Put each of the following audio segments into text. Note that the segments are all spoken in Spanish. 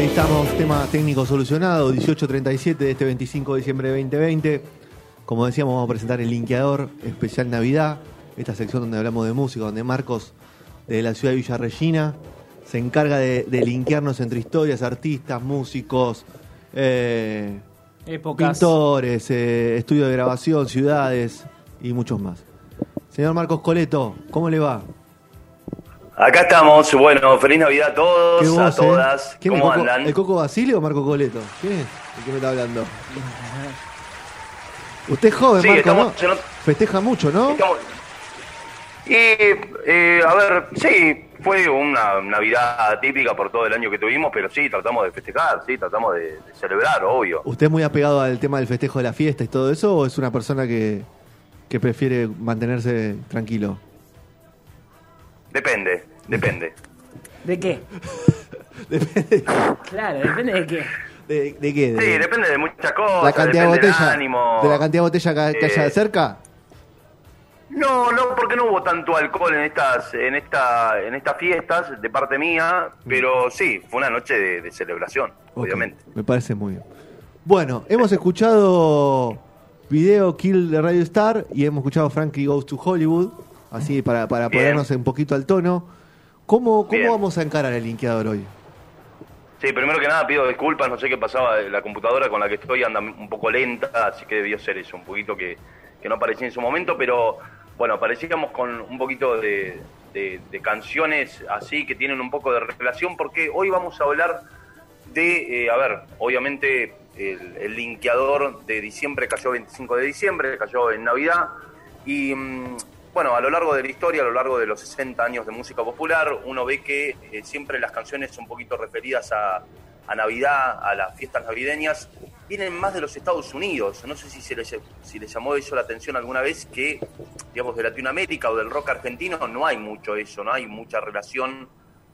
Ahí estamos, tema técnico solucionado, 18.37 de este 25 de diciembre de 2020. Como decíamos, vamos a presentar el linkeador especial Navidad, esta sección donde hablamos de música, donde Marcos de la ciudad de Villa Regina se encarga de, linkearnos entre historias, artistas, músicos, eh, pintores, eh, estudios de grabación, ciudades y muchos más. Señor Marcos Coleto, ¿cómo le va? Acá estamos, bueno, feliz Navidad a todos, a eh? todas. ¿Cómo andan? ¿El Coco Basile o Marco Coleto? ¿Quién es el que me está hablando? Usted es joven, Marco, ¿no? Festeja mucho, ¿no? Y, eh, a ver, sí, fue una Navidad típica por todo el año que tuvimos, pero sí, tratamos de festejar, sí, tratamos de, de celebrar, obvio. ¿Usted es muy apegado al tema del festejo de la fiesta y todo eso, o es una persona que, que prefiere mantenerse tranquilo? Depende, depende. ¿De qué? depende. Claro, depende de qué. ¿De, qué? sí, depende de muchas cosas. La cantidad de botella. ¿De la cantidad de botella que, haya eh, cerca? No, no, porque no hubo tanto alcohol en estas, en esta, en estas fiestas de parte mía, pero sí, fue una noche de, celebración, obviamente. Me parece muy bien. Bueno, hemos escuchado video Kill de Radio Star y hemos escuchado Frankie Goes to Hollywood así para, para ponernos un poquito al tono. ¿Cómo, cómo vamos a encarar el linkeador hoy? Sí, primero que nada pido disculpas, no sé qué pasaba, la computadora con la que estoy anda un poco lenta, así que debió ser eso, un poquito que, no aparecía en su momento, pero bueno, aparecíamos con un poquito de, canciones así que tienen un poco de relación, porque hoy vamos a hablar de, eh, a ver, obviamente el, el, linkeador de diciembre cayó 25 de diciembre, cayó en Navidad, y mm, bueno, a lo largo de la historia, a lo largo de los 60 años de música popular, uno ve que eh, siempre las canciones un poquito referidas a, Navidad, a las fiestas navideñas, vienen más de los Estados Unidos. No sé si, se les, si les llamó eso la atención alguna vez que, digamos, de Latinoamérica o del rock argentino no hay mucho eso, no hay mucha relación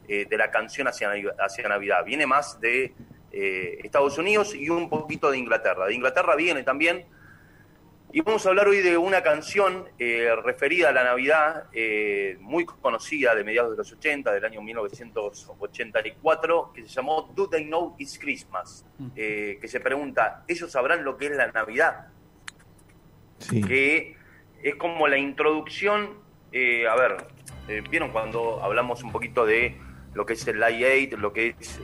eh, de la canción hacia, hacia Navidad. Viene más de eh, Estados Unidos y un poquito de Inglaterra. De Inglaterra viene también y vamos a hablar hoy de una canción eh, referida a la Navidad, eh, muy conocida de mediados de los 80, del año 1984, que se llamó Do They Know It's Christmas? Mm. Eh, que se pregunta, ¿ellos sabrán lo que es la Navidad? Que es como la introducción, a ver, ¿vieron cuando hablamos un poquito de lo que es el Live 8, lo que es,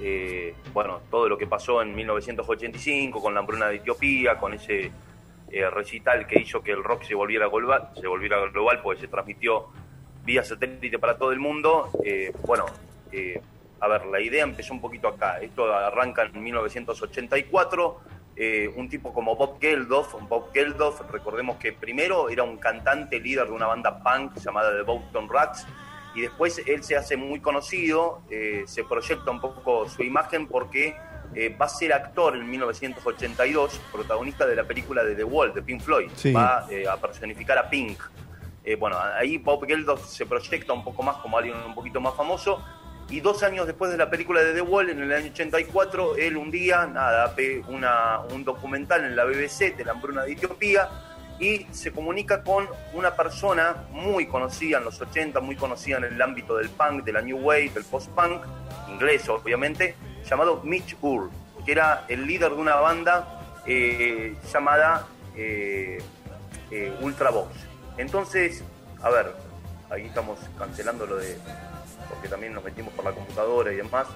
bueno, todo lo que pasó en 1985 con la hambruna de Etiopía, con ese eh, recital que hizo que el rock se volviera global, se volviera global porque se transmitió vía satélite para todo el mundo. Eh, bueno, eh, a ver, la idea empezó un poquito acá. Esto arranca en 1984. un tipo como Bob Geldof, Bob Geldof, recordemos que primero era un cantante líder de una banda punk llamada The Boston Rats, y después él se hace muy conocido, se proyecta un poco su imagen porque eh, va a ser actor en 1982, protagonista de la película de The Wall, de Pink Floyd. Va eh, a personificar a Pink. Eh, bueno, ahí Bob Geldof se proyecta un poco más como alguien un poquito más famoso. Y dos años después de la película de The Wall, en el año 84, él un día, nada, ve una, un documental en la BBC de la hambruna de Etiopía y se comunica con una persona muy conocida en los 80, muy conocida en el ámbito del punk, de la new wave, del post-punk, inglés obviamente, llamado Mitch Ur, que era el líder de una banda eh, llamada eh, eh, Ultravox. Entonces, a ver, ahí estamos cancelando lo de. porque también nos metimos por la computadora y demás.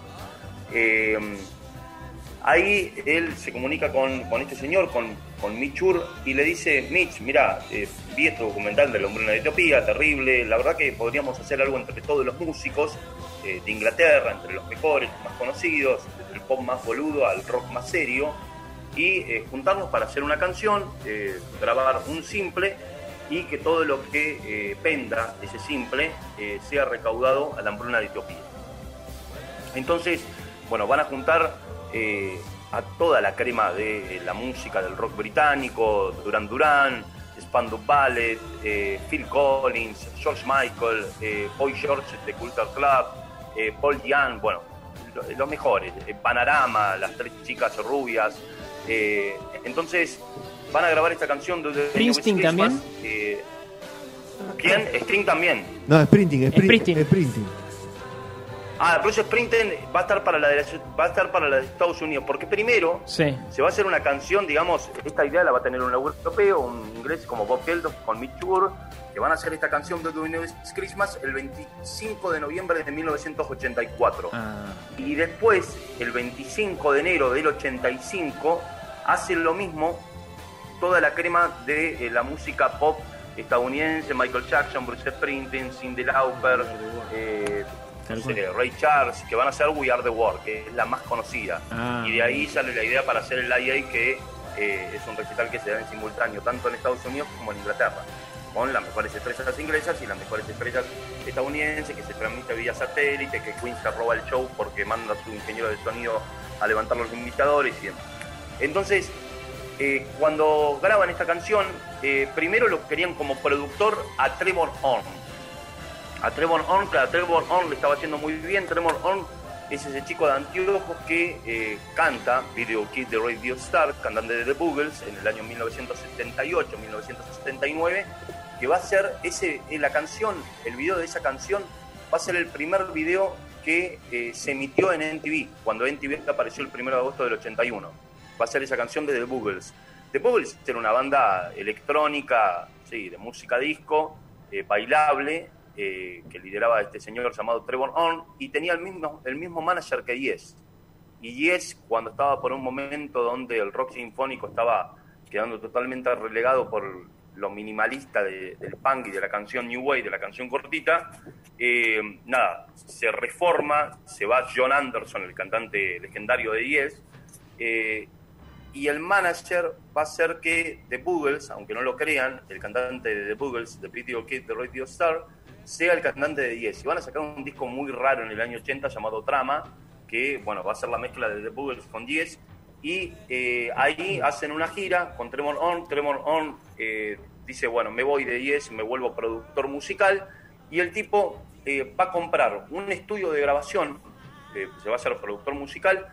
ahí él se comunica con, este señor, con, con Mitch Ur, y le dice: Mitch, mira, vi este documental del hombre de Etiopía, terrible. La verdad que podríamos hacer algo entre todos los músicos de Inglaterra, entre los mejores, más conocidos, desde el pop más boludo al rock más serio, y eh, juntarnos para hacer una canción, eh, grabar un simple y que todo lo que eh, penda ese simple sea recaudado a la hambruna de Etiopía. Entonces, bueno, van a juntar a toda la crema de la música del rock británico, Duran Duran, Spandau Ballet, Phil Collins, George Michael, Boy George de Culture Club, eh, Paul Young, bueno, lo- los mejores, eh, Panorama, las tres chicas rubias. eh, entonces van a grabar esta canción de Christmas, también. eh, ¿Quién? Sting también. No, Sprinting, sprint, Sprinting. Sprinting. Ah, Bruce Springsteen va a estar para la de, va a estar para la de Estados Unidos, porque primero Sí. se va a hacer una canción, digamos, esta idea la va a tener un europeo, un inglés como Bob Geldof con Mitch Moore, que van a hacer esta canción de The New Christmas el 25 de noviembre de 1984. Ah, Y después, el 25 de enero del 85, hacen lo mismo toda la crema de eh, la música pop estadounidense, Michael Jackson, Bruce Springsteen, Cyndi Lauper, eh, Ray Charles, que van a hacer We Are The World, que es la más conocida. Ah. Y de ahí sale la idea para hacer el IA, que eh, es un recital que se da en simultáneo, tanto en Estados Unidos como en Inglaterra, con las mejores estrellas inglesas y las mejores estrellas estadounidenses, que se transmite vía satélite, que Queen se roba el show porque manda a su ingeniero de sonido a levantar los limitadores y demás. Entonces, eh, cuando graban esta canción, eh, primero lo querían como productor a Trevor Horn. A Trevor que a Trevor Horn le estaba haciendo muy bien. Trevor Horn es ese chico de anteojos que eh, canta Video Kid de Radio Star, cantante de The Boogles, en el año 1978-1979, que va a ser ese, eh, la canción, el video de esa canción, va a ser el primer video que eh, se emitió en NTV, cuando NTV apareció el 1 de agosto del 81. Va a ser esa canción de The Boogles. The Boogles era una banda electrónica, sí, de música disco, eh, bailable, eh, que lideraba este señor llamado Trevor Horn, y tenía el mismo, el mismo manager que Yes. Y Yes, cuando estaba por un momento donde el rock sinfónico estaba quedando totalmente relegado por lo minimalista de- del punk y de la canción New Way, de la canción cortita, eh, nada, se reforma, se va John Anderson, el cantante legendario de Yes, eh, y el manager va a hacer que The Boogles, aunque no lo crean, el cantante de The Boogles, The Video Kid de Radio Star, sea el cantante de Yes. Y van a sacar un disco muy raro en el año 80 llamado Trama, que bueno, va a ser la mezcla de The Boogles con Yes. Y eh, ahí hacen una gira con Tremor On. Tremor On eh, dice, bueno, me voy de Yes, me vuelvo productor musical. Y el tipo eh, va a comprar un estudio de grabación, se va a hacer productor musical,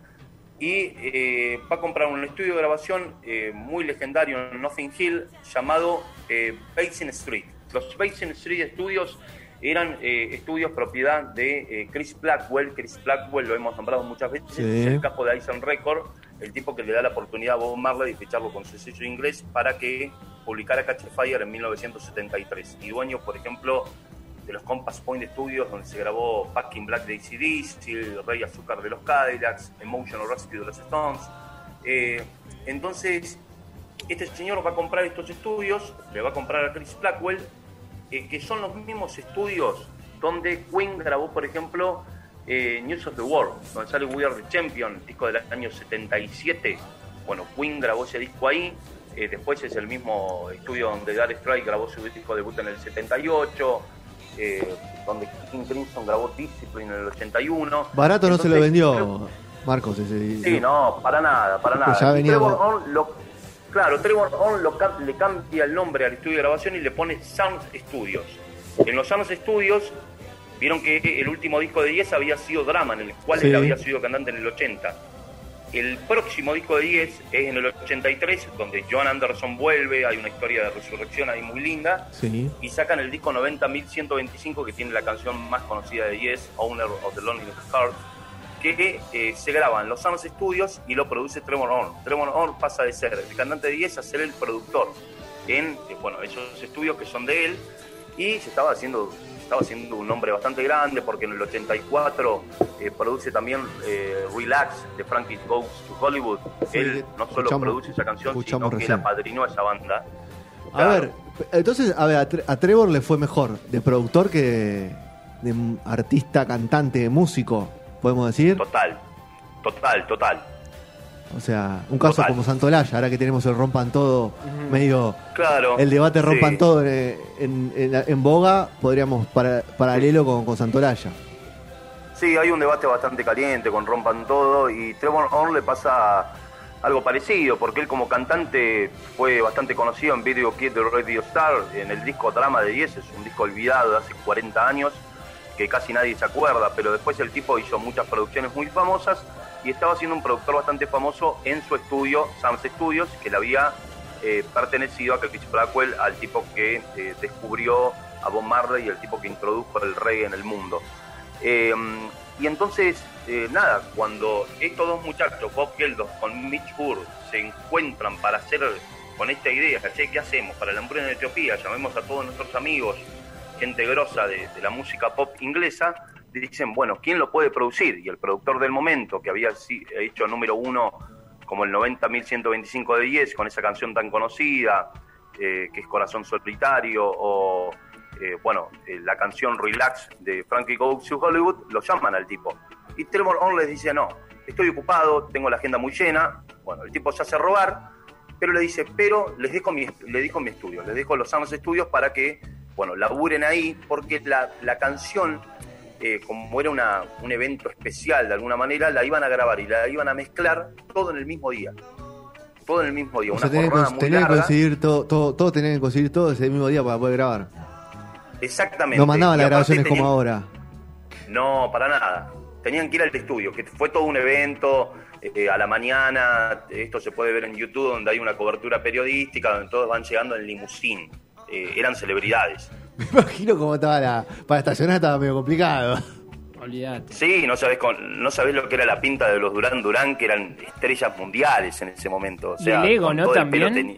y eh, va a comprar un estudio de grabación eh, muy legendario en Nothing Hill llamado eh, Basin Street. Los Basin Street Studios eran eh, estudios propiedad de eh, Chris Blackwell. Chris Blackwell lo hemos nombrado muchas veces, Sí. es el capo de Ison Record, el tipo que le da la oportunidad a Bob Marley de ficharlo con su sello inglés para que publicara Catch Fire en 1973. Y dueño, por ejemplo, Compass Point Studios, donde se grabó Packing Black de ACDC, Rey Azúcar de los Cadillacs, Emotional Rescue de los Stones. Eh, entonces, este señor va a comprar estos estudios, le va a comprar a Chris Blackwell, eh, que son los mismos estudios donde Queen grabó, por ejemplo, eh, News of the World, donde sale We Are the Champion, disco del año 77. Bueno, Queen grabó ese disco ahí. eh, después es el mismo estudio donde Dark Strike grabó su disco debut en el 78. Eh, donde King Crimson grabó Discipline en el 81. Barato no se lo vendió Marcos ese. Sí, no, para nada, para nada. Pues ya Y venía Trevor Horn lo- claro, Trevor Horn lo le cambia el nombre al estudio de grabación y le pone Sound Studios. En los Sound Studios vieron que el último disco de 10 había sido Drama, en el cual Sí. él había sido cantante en el 80. El próximo disco de 10 es en el 83, donde John Anderson vuelve, hay una historia de resurrección ahí muy linda Sí. y sacan el disco 90.125 que tiene la canción más conocida de Yes, Owner of the Lonely Heart, que eh, se graba en los Sound Studios y lo produce Tremor Horn. Tremor Horn pasa de ser el cantante de Yes a ser el productor en eh, bueno, esos estudios que son de él y se estaba haciendo estaba haciendo un nombre bastante grande porque en el 84 eh, produce también eh, Relax de Frankie Goes to Hollywood. Sí, él no solo produce esa canción, sino que la padrinó a esa banda. A ver, entonces, a ver, a, Tre- a Trevor le fue mejor de productor que de, artista, cantante, músico, podemos decir. Total, total, total. O sea, un caso Total. como Santolaya, ahora que tenemos el rompan todo, medio Claro. el debate rompan sí. todo en, en- en- en boga, podríamos para- paralelo con, con Santolaya. Sí, hay un debate bastante caliente con Rompan Todo y Trevor Horn le pasa algo parecido, porque él como cantante fue bastante conocido en Video Kid de Radio Star, en el disco Drama de 10, es un disco olvidado de hace 40 años, que casi nadie se acuerda, pero después el tipo hizo muchas producciones muy famosas y estaba siendo un productor bastante famoso en su estudio, Sam's Studios, que le había eh, pertenecido a Chris Blackwell, al tipo que eh, descubrió a Bob Marley y el tipo que introdujo el reggae en el mundo. Eh, y entonces, eh, nada, cuando estos dos muchachos, Bob Geldof con Mitch Hur, se encuentran para hacer con esta idea, ¿caché? ¿Qué hacemos? Para la hambruna en Etiopía, llamemos a todos nuestros amigos, gente grosa de la música pop inglesa, dicen, bueno, ¿quién lo puede producir? Y el productor del momento, que había si- hecho número uno como el 90.125 de 10, con esa canción tan conocida, eh, que es Corazón Solitario, o eh, bueno, eh, la canción Relax de Frankie Goes to Hollywood, lo llaman al tipo. Y Trevor Horn les dice, no, estoy ocupado, tengo la agenda muy llena. Bueno, el tipo se hace robar, pero le dice, pero les dejo mi, le dejo mi estudio, les dejo los Sounds Studios para que, bueno, laburen ahí, porque la canción, eh, como era una, un evento especial de alguna manera, la iban a grabar y la iban a mezclar todo en el mismo día. Todo en el mismo día, O una sea, tenés que, jornada muy tenés que larga. conseguir todo, todo, todo tenés que conseguir todo ese mismo día para poder grabar. Exactamente. No mandaban las grabaciones como ahora. No, para nada. Tenían que ir al estudio, que fue todo un evento eh, a la mañana. Esto se puede ver en YouTube, donde hay una cobertura periodística, donde todos van llegando en limusín. Eh, eran celebridades. Me imagino cómo estaba la. Para estacionar estaba medio complicado. Olvídate. Sí, no sabés, con- no sabés lo que era la pinta de los Durán Durán, que eran estrellas mundiales en ese momento. O sea, Y el ego, ¿no? el También.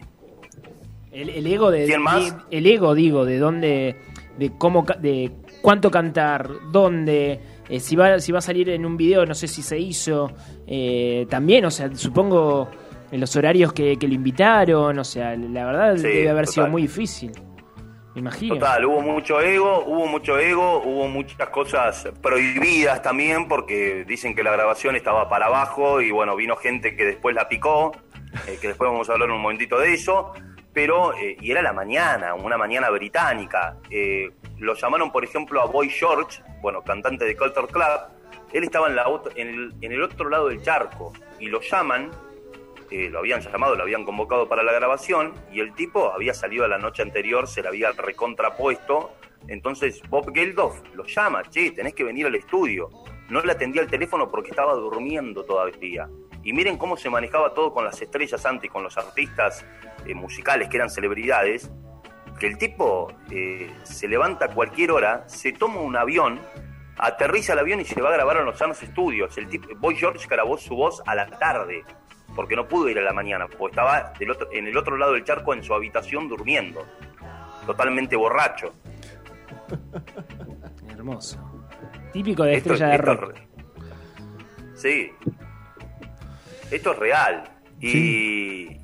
El, el ego de. ¿Quién más? de- el ego, digo, de dónde. De cómo. ca- De cuánto cantar, dónde. eh, si, va, si va a salir en un video, no sé si se hizo. eh, también, o sea, supongo. En los horarios que, que lo invitaron, o sea, la verdad Sí, debe haber sido muy difícil. Imagino. Total, hubo mucho ego, hubo mucho ego, hubo muchas cosas prohibidas también porque dicen que la grabación estaba para abajo y bueno, vino gente que después la picó, eh, que después vamos a hablar un momentito de eso, pero, eh, y era la mañana, una mañana británica. Eh, lo llamaron, por ejemplo, a Boy George, bueno, cantante de Culture Club, él estaba en, la en, el, en el otro lado del charco y lo llaman eh, lo habían llamado, lo habían convocado para la grabación y el tipo había salido la noche anterior, se le había recontrapuesto. Entonces Bob Geldof lo llama, che, tenés que venir al estudio. No le atendía el teléfono porque estaba durmiendo todavía. Y miren cómo se manejaba todo con las estrellas antes, con los artistas eh, musicales que eran celebridades, que el tipo eh, se levanta a cualquier hora, se toma un avión, aterriza el avión y se va a grabar en los Sanos Studios. El tipo, Boy George grabó su voz a la tarde, porque no pudo ir a la mañana, porque estaba del otro, en el otro lado del charco en su habitación durmiendo, totalmente borracho. Hermoso. Típico de Esto- estrella de esto es rock. Sí. Esto es real. Y,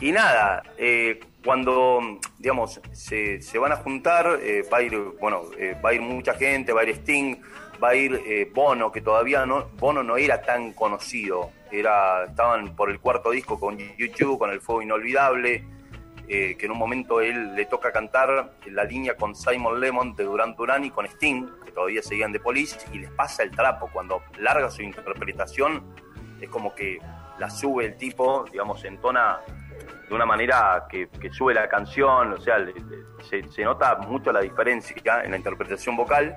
y nada, eh, cuando, digamos, se, se van a juntar, eh, va a ir, bueno, eh, va a ir mucha gente, va a ir Sting, va a ir eh, Bono, que todavía no, Bono no era tan conocido. Era, estaban por el cuarto disco con YouTube, con El Fuego Inolvidable, eh, que en un momento él le toca cantar la línea con Simon Lemon de Duran Duran y con Sting, que todavía seguían de Police, y les pasa el trapo. Cuando larga su interpretación, es como que la sube el tipo, digamos, entona de una manera que, sube la canción, o sea, se nota mucho la diferencia en la interpretación vocal.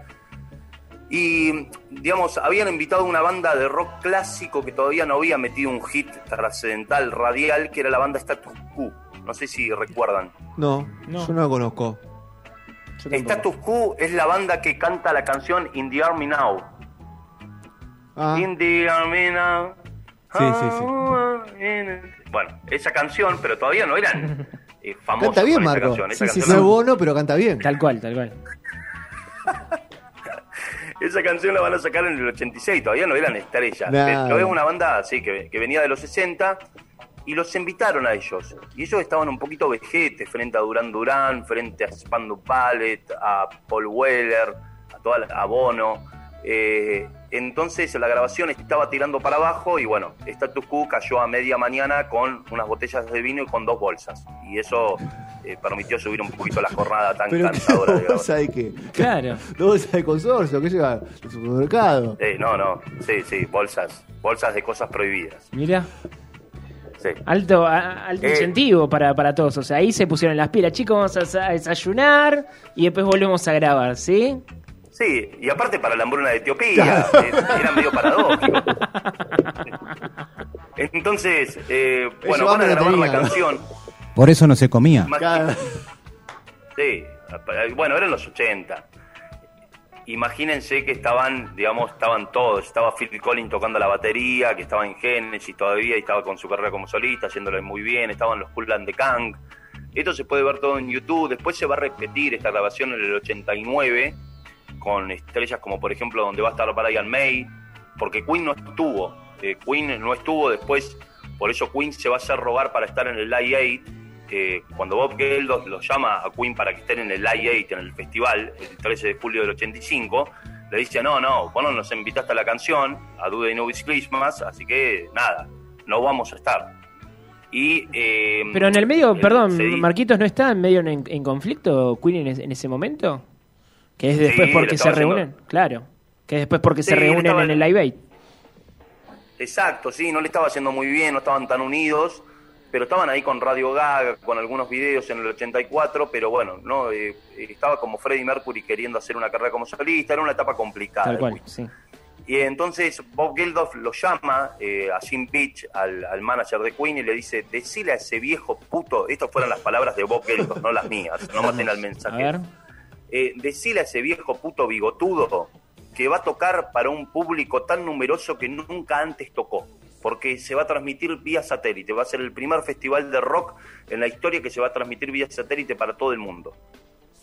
Y, digamos, habían invitado a una banda de rock clásico que todavía no había metido un hit trascendental radial, que era la banda Status Quo. No sé si recuerdan. No, No. yo no lo conozco. Status Quo es la banda que canta la canción In the Army Now. Ah, In the Army Now. Sí, sí, sí. Bueno, esa canción, pero todavía no eran eh, famosos canta bien, esa Marco. canción. Esa Sí, sí, no canción es bono, pero canta bien. Tal cual, tal cual. Esa canción la van a sacar en el 86, todavía no eran estrellas. Nah. Pero es una banda así que, que venía de los 60 y los invitaron a ellos. Y ellos estaban un poquito vejetes frente a Duran Duran, frente a Spandau Ballet, a Paul Weller, a, toda la- a Bono. Eh, entonces la grabación estaba tirando para abajo y bueno, Status Quo cayó a media mañana con unas botellas de vino y con dos bolsas. Y eso eh, permitió subir un poquito la jornada tan Pero cansadora de ¿qué bolsa de qué? Claro. ¿Dos bolsas de consorcio? ¿Qué lleva? ¿El supermercado? Eh, no, no, sí, sí, bolsas, bolsas de cosas prohibidas. Mira, Sí. alto, a- alto Eh. incentivo para, para todos. O sea, ahí se pusieron las pilas. Chicos, vamos a, a desayunar y después volvemos a grabar, ¿sí? Sí, y aparte para la hambruna de Etiopía, eh, era medio paradójico. Entonces, eh, bueno, van a grabar la canción. Por eso no se comía. Cada- Sí, bueno, eran los 80. Imagínense que estaban, digamos, estaban todos. Estaba Phil Collins tocando la batería, que estaba en Genesis todavía y estaba con su carrera como solista, haciéndolo muy bien. Estaban los Cool and the Kang. Esto se puede ver todo en YouTube. Después se va a repetir esta grabación en el 89 con estrellas como, por ejemplo, donde va a estar Brian May, porque Queen no estuvo. Eh, Queen no estuvo después, por eso Queen se va a hacer robar para estar en el Live 8 eh, cuando Bob Geldof los llama a Queen para que estén en el Live 8 en el festival, el 13 de julio del 85, le dice, no, no, vos no nos invitaste a la canción, a Do They Know It's Christmas, así que nada, no vamos a estar. Y, eh, Pero en el medio, eh, perdón, Marquitos, ¿no está en medio en, en conflicto Queen en ese momento? Que es después Sí, porque se haciendo. reúnen, claro. Que es después porque Sí, se reúnen estaba- en el Live Aid. Exacto, sí, no le estaba haciendo muy bien, no estaban tan unidos, pero estaban ahí con Radio Gaga, con algunos videos en el 84, pero bueno, no Eh, estaba como Freddie Mercury queriendo hacer una carrera como solista, era una etapa complicada. Tal cual, sí. Y entonces Bob Geldof lo llama eh, a Jim Beach, al, al manager de Queen, y le dice, decile a ese viejo puto, estas fueron las palabras de Bob Geldof, no las mías, no maten al A mensajero. ver. Eh, a ese viejo puto bigotudo que va a tocar para un público tan numeroso que nunca antes tocó. Porque se va a transmitir vía satélite. Va a ser el primer festival de rock en la historia que se va a transmitir vía satélite para todo el mundo.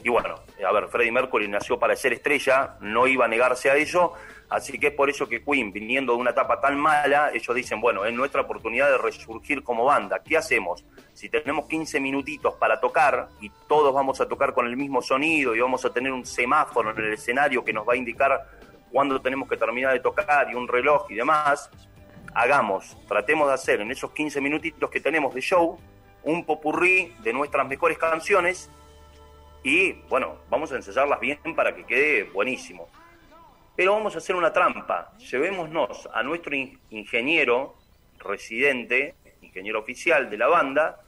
Y bueno, a ver, Freddie Mercury nació para ser estrella, no iba a negarse a ello, así que es por eso que Queen, viniendo de una etapa tan mala, ellos dicen, bueno, es nuestra oportunidad de resurgir como banda. ¿Qué hacemos? Si tenemos 15 minutitos para tocar y todos vamos a tocar con el mismo sonido y vamos a tener un semáforo en el escenario que nos va a indicar cuándo tenemos que terminar de tocar y un reloj y demás, hagamos, tratemos de hacer en esos 15 minutitos que tenemos de show un popurrí de nuestras mejores canciones y bueno, vamos a ensayarlas bien para que quede buenísimo. Pero vamos a hacer una trampa. Llevémonos a nuestro in- ingeniero residente, ingeniero oficial de la banda,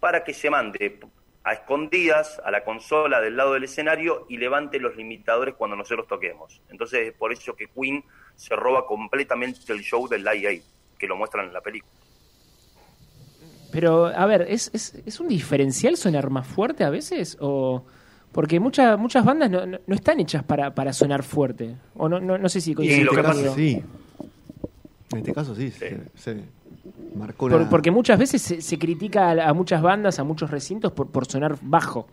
para que se mande a escondidas a la consola del lado del escenario y levante los limitadores cuando nosotros toquemos. Entonces es por eso que Queen se roba completamente el show del Live Aid, que lo muestran en la película. Pero, a ver, ¿es, es, es un diferencial sonar más fuerte a veces? o Porque muchas muchas bandas no, no, no están hechas para, para sonar fuerte. O no, no, no sé si en coincide lo este caso sí. En este caso sí, Sí. Se, se marcó Por- una... porque muchas veces se, se critica a, a muchas bandas, a muchos recintos por, por sonar bajo.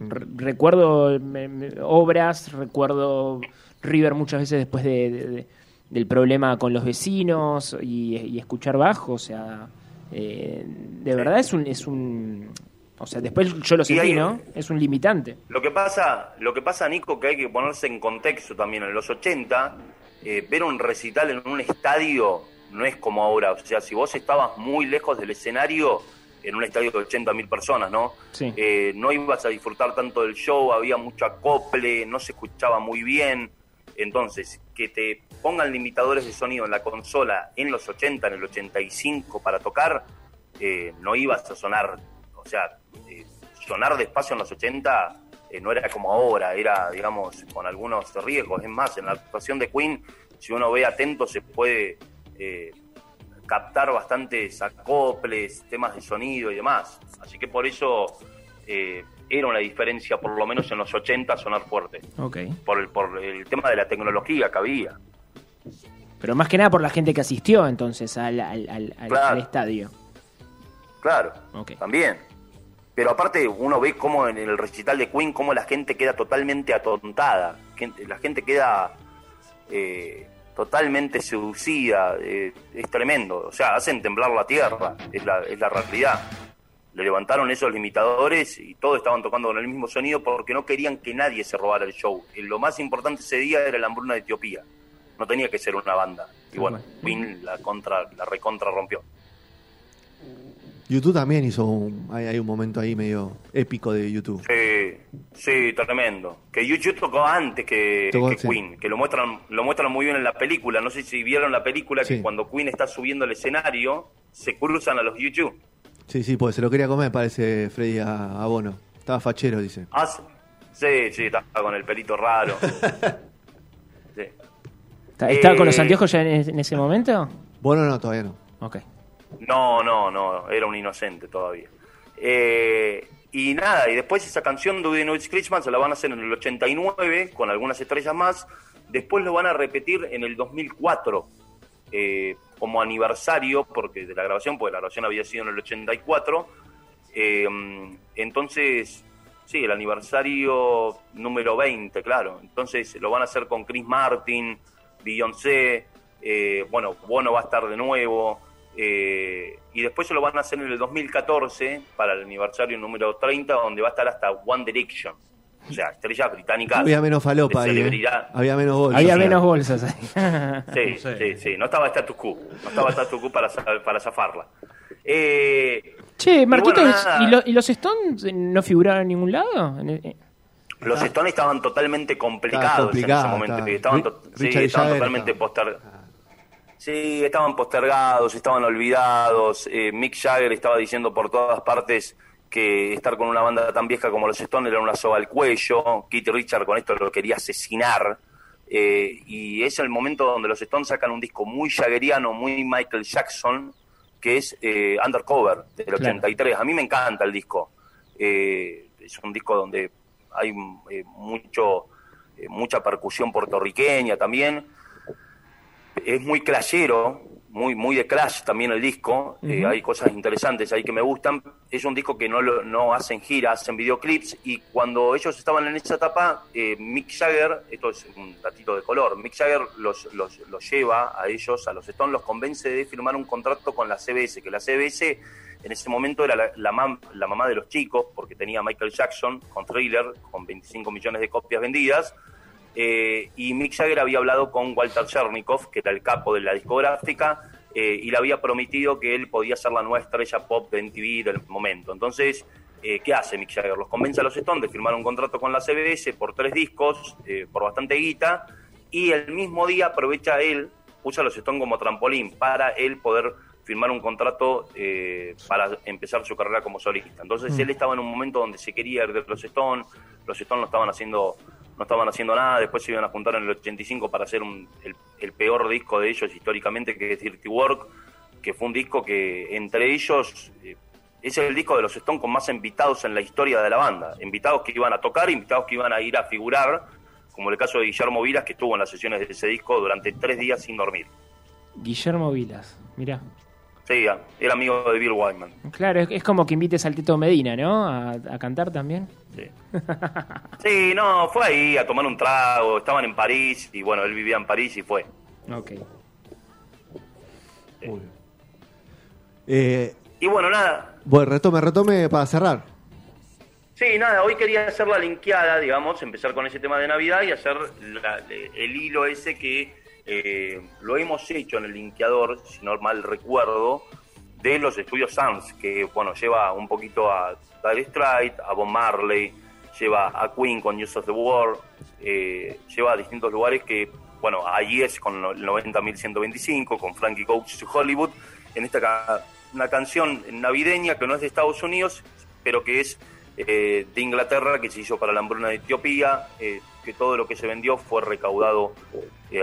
Re- recuerdo me- me- obras, recuerdo River muchas veces después de, de- de- del problema con los vecinos y, y escuchar bajo, o sea, eh, de verdad es un, es un, o sea, después yo lo sentí, hay- ¿no? Es un limitante. Lo que pasa, lo que pasa, Nico, que hay que ponerse en contexto también. En los 80, eh, ver un recital en un estadio no es como ahora. O sea, si vos estabas muy lejos del escenario, en un estadio de 80.000 personas, ¿no? Sí. Eh, no ibas a disfrutar tanto del show, había mucho acople, no se escuchaba muy bien. Entonces, que te pongan limitadores de sonido en la consola en los 80, en el 85 para tocar, eh, no ibas a sonar, o sea, eh, sonar despacio en los 80 eh, no era como ahora, era, digamos, con algunos riesgos. Es más, en la actuación de Queen, si uno ve atento, se puede captar bastantes acoples, temas de sonido y demás. Así que por eso era una diferencia, por lo menos en los 80, sonar fuerte. Ok. Por el, por el tema de la tecnología que había. Pero más que nada por la gente que asistió entonces al, al, al- Claro. al estadio. Claro, Ok. también. Pero aparte uno ve cómo en el recital de Queen, cómo la gente queda totalmente atontada. La gente queda eh, totalmente seducida. eh, es tremendo. O sea, hacen temblar la tierra. Es la, es la realidad. Le levantaron esos limitadores y todos estaban tocando con el mismo sonido porque no querían que nadie se robara el show. Y lo más importante ese día era la hambruna de Etiopía. No tenía que ser una banda. Y bueno, Queen la, contra, la recontra rompió. YouTube también hizo un... Hay, hay un momento ahí medio épico de YouTube. Sí, sí, tremendo. Que YouTube tocó antes que, Tocó, que sí. Queen, que lo muestran, lo muestran muy bien en la película. No sé si vieron la película Sí. que cuando Queen está subiendo al escenario, se cruzan a los YouTube. Sí, sí, pues se lo quería comer, parece Freddy a, a Bono. Estaba fachero, dice. Ah, sí. Sí, estaba con el pelito raro. Sí. ¿Está- ¿Estaba con los Eh, anteojos ya en, en ese momento? Bueno, no, todavía no. Ok. No, no, no, era un inocente todavía. Eh, y nada, y después esa canción Know It's Christmas se la van a hacer en el 89 con algunas estrellas más. Después lo van a repetir en el 2004 eh, como aniversario, porque de la grabación, porque la grabación había sido en el 84. Eh, entonces, sí, el aniversario número 20, claro. Entonces lo van a hacer con Chris Martin, Beyoncé, eh, bueno, Bono va a estar de nuevo. eh, y después se lo van a hacer en el 2014 para el aniversario número 30, donde va a estar hasta One Direction. O sea, estrellas británicas. Había menos falopa ahí. ¿eh? Había menos bolsas. Había Sí. menos bolsas ahí. Sí, sí, sí. No estaba Status Quo. No estaba Status Quo para, para zafarla. Eh, Che, Marquitos, bueno. ¿y, lo- y los Stones no figuraron en ningún lado? Eh, los Stones estaban totalmente complicados en ese momento. estaba- Estaban, to- sí, estaban totalmente postergados. Sí, estaban postergados, estaban olvidados. Eh, Mick Jagger estaba diciendo por todas partes que estar con una banda tan vieja como los Stones era una soga al cuello. Keith Richard con esto lo quería asesinar. Eh, y es el momento donde los Stones sacan un disco muy jaggeriano, muy Michael Jackson, que es eh, Undercover, del Claro. 83. A mí me encanta el disco. Eh, es un disco donde hay mucho mucha percusión puertorriqueña también. Es muy clayero, muy, muy de Clash también el disco. Eh, hay cosas interesantes ahí que me gustan. Es un disco que no, lo- no hacen giras, hacen videoclips. Y cuando ellos estaban en esa etapa, eh, Mick Jagger, esto es un datito de color, Mick Jagger los, los, los lleva a ellos, a los Stones, los convence de firmar un contrato con la CBS, que la CBS en ese momento era la, la, mam- la mamá de los chicos, porque tenía a Michael Jackson con Thriller, con 25 millones de copias vendidas. Eh, y Mick Jagger había hablado con Walter Chernikov, que era el capo de la discográfica, eh, y le había prometido que él podía ser la nueva estrella pop de MTV del momento. Entonces, eh, ¿qué hace Mick Jagger? Los convence a los Stones de firmar un contrato con la CBS por tres discos, por bastante guita, y el mismo día aprovecha él, usa a los Stones como trampolín para él poder firmar un contrato eh, para empezar su carrera como solista. Entonces él estaba en un momento donde se quería ir de los Stones, los Stones no estaban haciendo no estaban haciendo nada, después se iban a juntar en el 85 para hacer un- el, el peor disco de ellos históricamente, que es Dirty Work, que fue un disco que entre ellos eh, es el disco de los Stones con más invitados en la historia de la banda, invitados que iban a tocar, invitados que iban a ir a figurar, como el caso de Guillermo Viras, que estuvo en las sesiones de ese disco durante tres días sin dormir. Guillermo Vilas, mirá. Sí, era amigo de Bill Wyman. Claro, es, es como que invites al Tito Medina, ¿no? A, a cantar también. Sí. Sí, no, fue ahí a tomar un trago, estaban en París y bueno, él vivía en París y fue. Ok. Muy bien. Eh, Y bueno, nada, bueno, retome, retome para cerrar. sí, nada, hoy quería hacer la linkeada, digamos, empezar con ese tema de Navidad y hacer la- el hilo ese que eh, lo hemos hecho en el linkeador, si no mal recuerdo, de los estudios Sans, que bueno, lleva un poquito a Dire a Bob Marley, lleva a Queen con News of the World, eh, lleva a distintos lugares que, bueno, a Yes con el 90.125, con Frankie Coach to Hollywood, en esta una canción navideña que no es de Estados Unidos, pero que es eh, de Inglaterra, que se hizo para la hambruna de Etiopía, eh, que todo lo que se vendió fue recaudado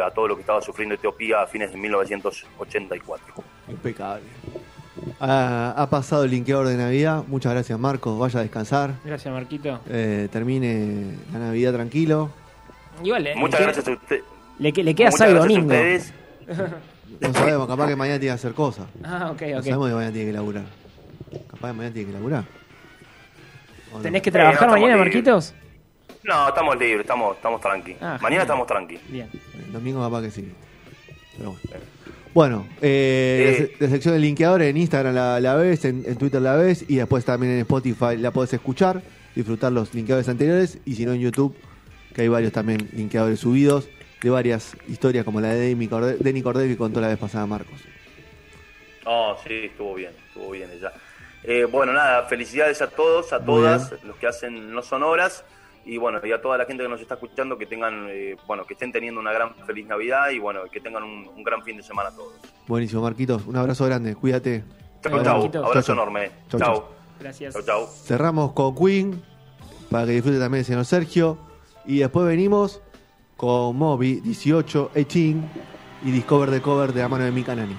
a todo lo que estaba sufriendo Etiopía a fines de 1984. Impecable. Ah, ha pasado el linkeador de Navidad. Muchas gracias, Marcos. Vaya a descansar. Gracias, Marquito. Eh, termine la Navidad tranquilo. Igual, le, Muchas le gracias a usted. Le, le queda a domingo. ustedes. No sabemos, capaz que mañana tiene que hacer cosas. Ah, ok, No ok. sabemos que mañana tiene que laburar. Capaz que mañana tiene que laburar. ¿O no? ¿Tenés que Eh, trabajar no, estamos mañana. Marquitos? No, estamos libres, estamos, estamos tranqui. Ah, Mañana genial. estamos tranqui. Bien. El domingo capaz que sí. Pero bueno. Bueno, eh, la se- la, sección de linkeadores en Instagram la, la ves, en, en Twitter la ves y después también en Spotify la podés escuchar, disfrutar los linkeadores anteriores y si no en YouTube, que hay varios también linkeadores subidos de varias historias como la de Denny Corde- Denny Cordell que contó la vez pasada Marcos. No, sí, estuvo bien, estuvo bien ella. Eh, bueno, nada, felicidades a todos, a Muy todas, bien. los que hacen No Son Horas, y bueno, y a toda la gente que nos está escuchando, que tengan, eh, bueno, que estén teniendo una gran feliz Navidad y bueno, que tengan un, un gran fin de semana todos. Buenísimo, Marquitos. Un abrazo grande, cuídate. Chau, Marquitos. abrazo Chau, enorme. Chau, Chau, chau. Gracias. chau, chau. Cerramos con Queen, para que disfrute también el señor Sergio. Y después venimos con Moby 18, 18 y Discover the Cover de la mano de Mika Nani.